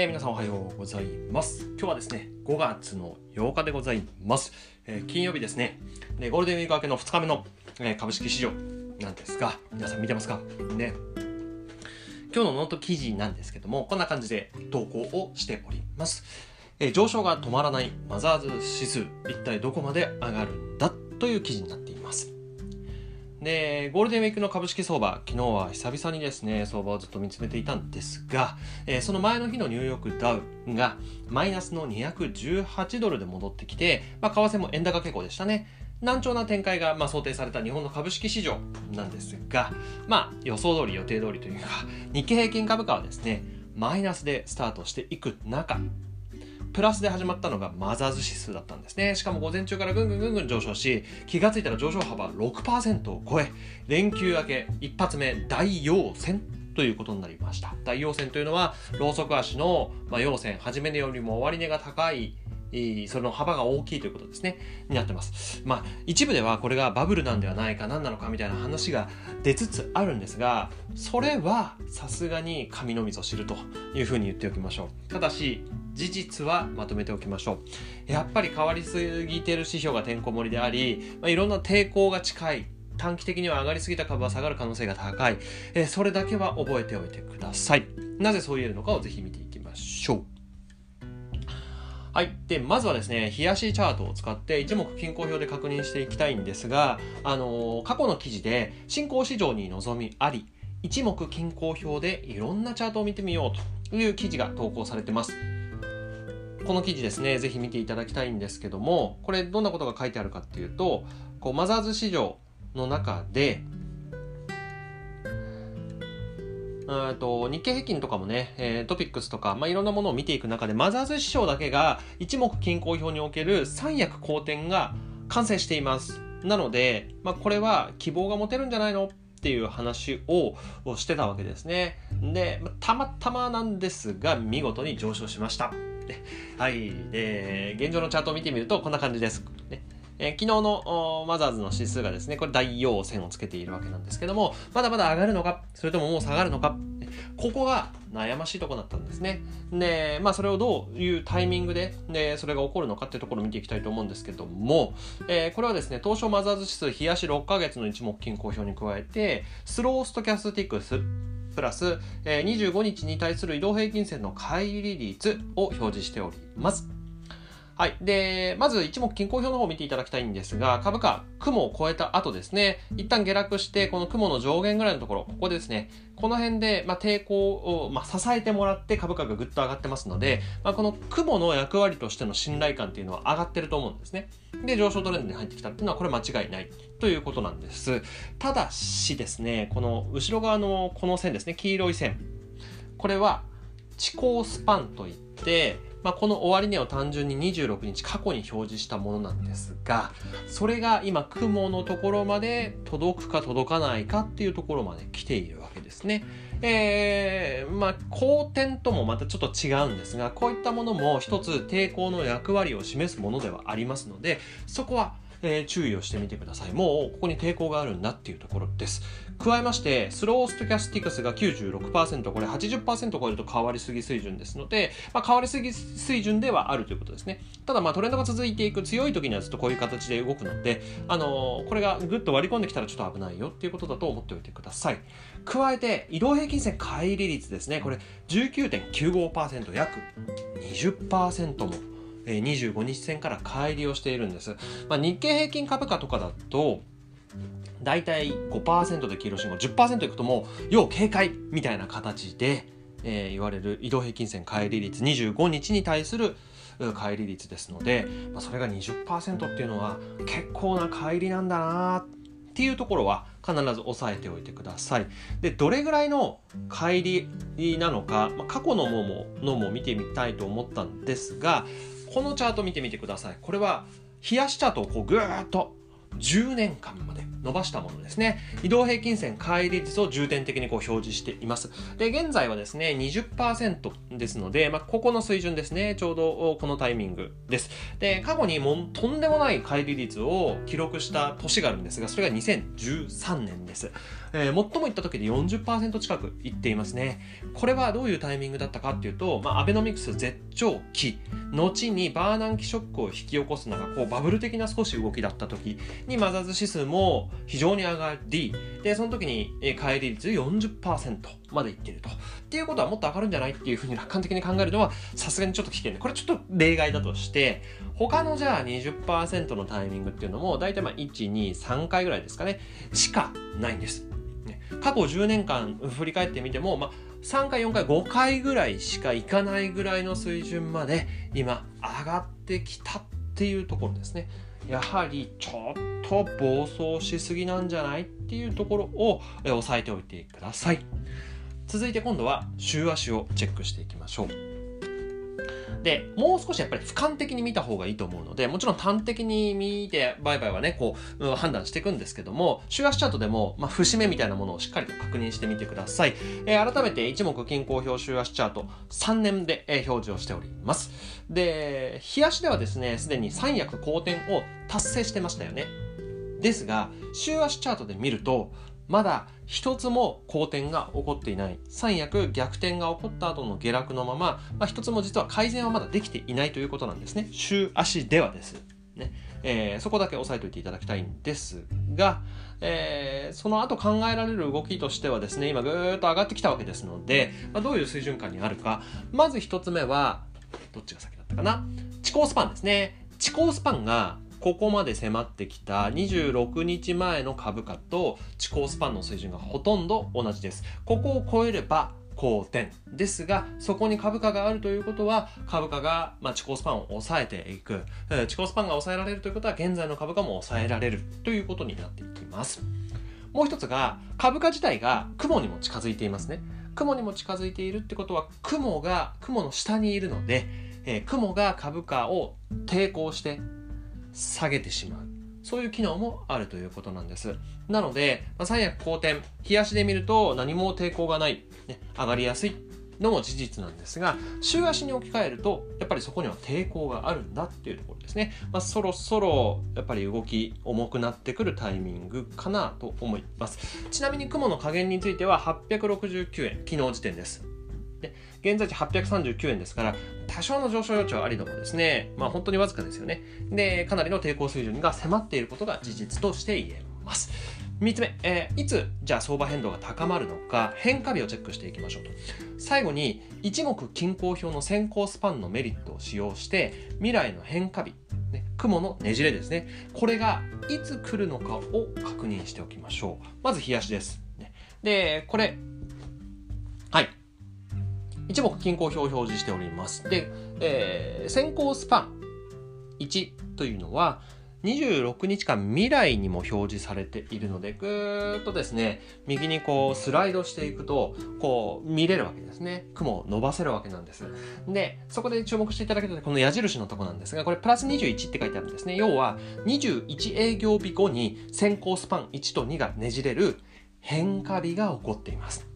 えー、皆さんおはようございます。今日はですね、5月の8日でございます。えー、金曜日ですね。で、ゴールデンウィーク明けの2日目の、えー、株式市場なんですが、皆さん見てますか？ね。今日のノート記事なんですけども、こんな感じで投稿をしております。え上昇が止まらないマザーズ指数、一体どこまで上がるんだ？という記事になっています。で、ゴールデンウィークの株式相場、昨日は久々にですね、相場をずっと見つめていたんですが、えー、その前の日のニューヨークダウがマイナスの218ドルで戻ってきて、まあ、為替も円高傾向でしたね。難聴な展開が、まあ、想定された日本の株式市場なんですが、まあ、予想通り予定通りというか、日経平均株価はですね、マイナスでスタートしていく中、プラスで始まったのがマザーズ指数だったんですね。しかも午前中からぐんぐんぐんぐん上昇し、気がついたら上昇幅6%を超え、連休明け一発目大陽線ということになりました。大陽線というのは、ローソク足の、まあ、陽線、初めよりも終値が高いその幅が大きいということですね、になってます。まあ、一部ではこれがバブルなんではないか、何なのかみたいな話が出つつあるんですが、それはさすがに神のみぞ知るというふうに言っておきましょう。ただし、事実はまとめておきましょう。やっぱり変わりすぎてる指標がてんこ盛りであり、まあ、いろんな抵抗が近い。短期的には上がりすぎた株は下がる可能性が高い。えそれだけは覚えておいてください。なぜそう言えるのかをぜひ見てい。はい。で、まずはですね、冷やしチャートを使って一目均衡表で確認していきたいんですが、あのー、過去の記事で新興市場に望みあり、一目均衡表でいろんなチャートを見てみようという記事が投稿されてます。この記事ですね、ぜひ見ていただきたいんですけども、これどんなことが書いてあるかっていうと、こうマザーズ市場の中で、と日経平均とかもね、えー、トピックスとか、まあ、いろんなものを見ていく中で、マザーズ師匠だけが一目均衡表における三役好転が完成しています。なので、まあ、これは希望が持てるんじゃないのっていう話をしてたわけですね。で、たまたまなんですが、見事に上昇しました。はい。で、現状のチャートを見てみると、こんな感じです。えー、昨日のマザーズの指数がですね、これ大陽線をつけているわけなんですけども、まだまだ上がるのか、それとももう下がるのか、ここが悩ましいとこだったんですね。で、まあそれをどういうタイミングで、で、それが起こるのかっていうところを見ていきたいと思うんですけども、えー、これはですね、東証マザーズ指数、冷やし6ヶ月の一目均衡表に加えて、スローストキャスティックス、プラス、えー、25日に対する移動平均線の乖離率を表示しております。はい。で、まず一目均衡表の方を見ていただきたいんですが、株価、雲を超えた後ですね、一旦下落して、この雲の上限ぐらいのところ、ここですね、この辺で、まあ、抵抗を、まあ、支えてもらって株価がぐっと上がってますので、まあ、この雲の役割としての信頼感っていうのは上がってると思うんですね。で、上昇トレンドに入ってきたっていうのは、これ間違いないということなんです。ただしですね、この後ろ側のこの線ですね、黄色い線。これは、地高スパンといって、まあ、この終値を単純に26日過去に表示したものなんですがそれが今雲のところまで届くか届かないかっていうところまで来ているわけですね。えー、まあ好転ともまたちょっと違うんですがこういったものも一つ抵抗の役割を示すものではありますのでそこはえー、注意をしてみてください。もうここに抵抗があるんだっていうところです。加えまして、スローストキャスティクスが96%、これ80%超えると変わりすぎ水準ですので、まあ、変わりすぎ水準ではあるということですね。ただまトレンドが続いていく強い時にはずっとこういう形で動くので、あのー、これがぐっと割り込んできたらちょっと危ないよっていうことだと思っておいてください。加えて、移動平均線乖離率ですね。これ19.95%、約20%も25日線から乖離をしているんです。まあ、日経平均株価とかだと、大体5%で黄色信号、10%いくともう、要警戒みたいな形で、えー、言われる移動平均線乖離率25日に対する乖離率ですので、まあ、それが20%っていうのは結構な乖離なんだなっていうところは必ず押さえておいてください。で、どれぐらいの乖離なのか、まあ、過去のもものも見てみたいと思ったんですが、このチャート見てみてください。これは、冷やしチャートをこうぐーっと10年間まで伸ばしたものですね。移動平均線乖離率を重点的にこう表示しています。で、現在はですね、20%ですので、まあ、ここの水準ですね。ちょうどこのタイミングです。で、過去にもとんでもない乖離率を記録した年があるんですが、それが2013年です。えー、最もいった時で40%近くいっていますね。これはどういうタイミングだったかっていうと、まあ、アベノミクス絶頂期、後にバーナンキショックを引き起こすのが、こう、バブル的な少し動きだった時に、マザーズ指数も非常に上がり、で、その時に、えー、乖離率40%までいってると。っていうことはもっと上がるんじゃないっていうふうに楽観的に考えるのは、さすがにちょっと危険で、これちょっと例外だとして、他のじゃあ20%のタイミングっていうのも、大体まあ1、2、3回ぐらいですかね、しかないんです。過去10年間振り返ってみても、まあ、3回、4回、5回ぐらいしかいかないぐらいの水準まで今上がってきたっていうところですね。やはりちょっと暴走しすぎなんじゃないっていうところを押さえておいてください。続いて今度は週足をチェックしていきましょう。で、もう少しやっぱり俯瞰的に見た方がいいと思うので、もちろん端的に見て、売買はね、こう、うん、判断していくんですけども、週足チャートでも、まあ、節目みたいなものをしっかりと確認してみてください。えー、改めて一目均衡表週足チャート3年で、えー、表示をしております。で、日足ではですね、すでに三役好転を達成してましたよね。ですが、週足チャートで見ると、まだ一つも好転が起こっていない。三役逆転が起こった後の下落のまま、まあ、一つも実は改善はまだできていないということなんですね。週足ではです。ねえー、そこだけ押さえておいていただきたいんですが、えー、その後考えられる動きとしてはですね、今ぐーっと上がってきたわけですので、まあ、どういう水準感にあるか。まず一つ目は、どっちが先だったかな地高スパンですね。地高スパンがここまで迫ってきた26日前の株価と地高スパンの水準がほとんど同じです。ここを超えれば好転ですが、そこに株価があるということは、株価が、まあ、地高スパンを抑えていく。地高スパンが抑えられるということは、現在の株価も抑えられるということになっていきます。もう一つが、株価自体が雲にも近づいていますね。雲にも近づいているってことは、雲が、雲の下にいるので、えー、雲が株価を抵抗して下げてしまう。そういう機能もあるということなんです。なので、まあ、三役好転、冷やしで見ると何も抵抗がない、ね、上がりやすいのも事実なんですが、週足に置き換えると、やっぱりそこには抵抗があるんだっていうところですね。まあ、そろそろ、やっぱり動き重くなってくるタイミングかなと思います。ちなみに雲の加減については869円、昨日時点です。で現在地839円ですから、多少の上昇余地はありどもですね、まあ本当にわずかですよね。で、かなりの抵抗水準が迫っていることが事実として言えます。3つ目、えー、いつじゃあ相場変動が高まるのか変化日をチェックしていきましょうと。最後に一目均衡表の先行スパンのメリットを使用して未来の変化日、ね、雲のねじれですね。これがいつ来るのかを確認しておきましょう。まず日足です、でこれ。はい。一目均衡表を表示しております。で、えー、先行スパン1というのは、26日間未来にも表示されているので、ぐーっとですね、右にこうスライドしていくと、こう見れるわけですね。雲を伸ばせるわけなんです。で、そこで注目していただけたこの矢印のとこなんですが、これプラス21って書いてあるんですね。要は、21営業日後に先行スパン1と2がねじれる変化日が起こっています。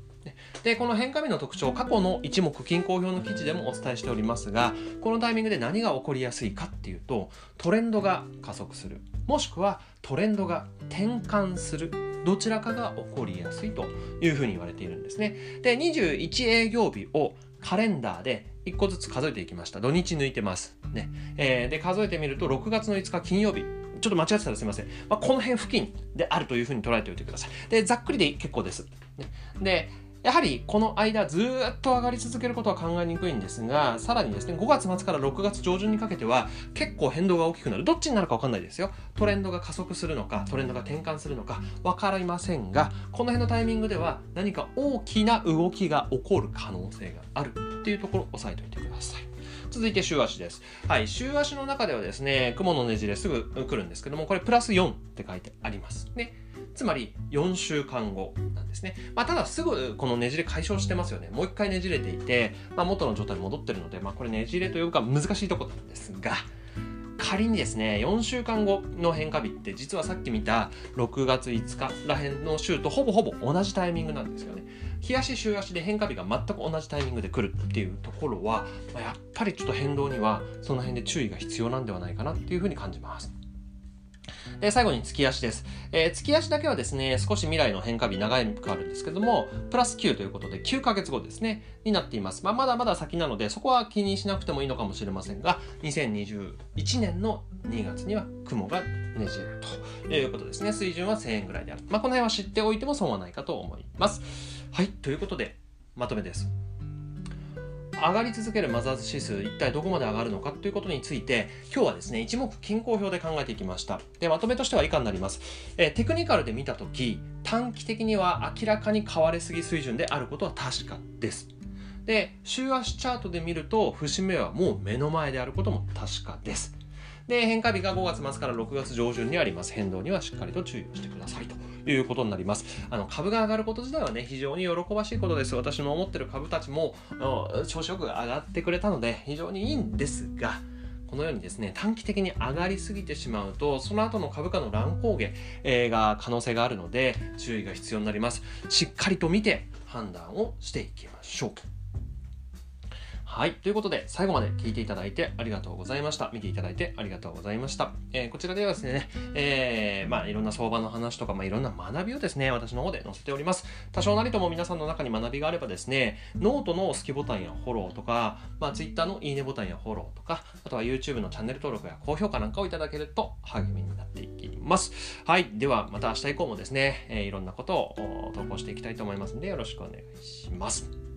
で、この変化日の特徴、過去の一目均衡表の記事でもお伝えしておりますが、このタイミングで何が起こりやすいかっていうと、トレンドが加速する。もしくはトレンドが転換する。どちらかが起こりやすいというふうに言われているんですね。で、21営業日をカレンダーで1個ずつ数えていきました。土日抜いてます。ね。えー、で、数えてみると、6月の5日金曜日。ちょっと間違ってたらすみません。まあ、この辺付近であるというふうに捉えておいてください。で、ざっくりで結構です。で、やはりこの間ずっと上がり続けることは考えにくいんですが、さらにですね、5月末から6月上旬にかけては結構変動が大きくなる。どっちになるかわかんないですよ。トレンドが加速するのか、トレンドが転換するのか、わかりませんが、この辺のタイミングでは何か大きな動きが起こる可能性があるっていうところを押さえておいてください。続いて週足です。はい、週足の中ではですね、雲のねじれすぐ来るんですけども、これプラス4って書いてあります。ね。つまり4週間後なんですね。まあ、ただすぐこのねじれ解消してますよね。もう一回ねじれていて、まあ、元の状態に戻ってるので、まあ、これねじれというか難しいとこなんですが、仮にですね、4週間後の変化日って実はさっき見た6月5日らへんの週とほぼほぼ同じタイミングなんですよね。日足週足で変化日が全く同じタイミングで来るっていうところは、まあ、やっぱりちょっと変動にはその辺で注意が必要なんではないかなっていうふうに感じます。で、最後に月足です。えー、月足だけはですね、少し未来の変化日長いくあるんですけども、プラス9ということで9ヶ月後ですね、になっています。まあ、まだまだ先なので、そこは気にしなくてもいいのかもしれませんが、2021年の2月には雲がねじれるということですね。水準は1000円ぐらいである。まあ、この辺は知っておいても損はないかと思います。はい、ということで、まとめです。上がり続けるマザーズ指数一体どこまで上がるのかということについて今日はですね一目均衡表で考えていきました。でまとめとしては以下になります、えテクニカルで見た時短期的には明らかに買われすぎ水準であることは確かです。で週足チャートで見ると節目はもう目の前であることも確かです。で変化日が5月末から6月上旬にあります。変動にはしっかりと注意をしてくださいと。いうことになります。あの株が上がること自体はね、非常に喜ばしいことです。私の思ってる株たちも調子よく上がってくれたので、非常にいいんですが、このようにですね、短期的に上がりすぎてしまうと、その後の株価の乱高下、えー、が可能性があるので、注意が必要になります。しっかりと見て判断をしていきましょう。はい。ということで、最後まで聞いていただいてありがとうございました。見ていただいてありがとうございました。えー、こちらではですね、えー、まあ、いろんな相場の話とか、まあ、いろんな学びをですね、私の方で載せております。多少なりとも皆さんの中に学びがあればですね、ノートのスキボタンやフォローとか、まあ、Twitter のいいねボタンやフォローとか、あとは YouTube のチャンネル登録や高評価なんかをいただけると励みになっていきます。はい。では、また明日以降もですね、えー、いろんなことを投稿していきたいと思いますので、よろしくお願いします。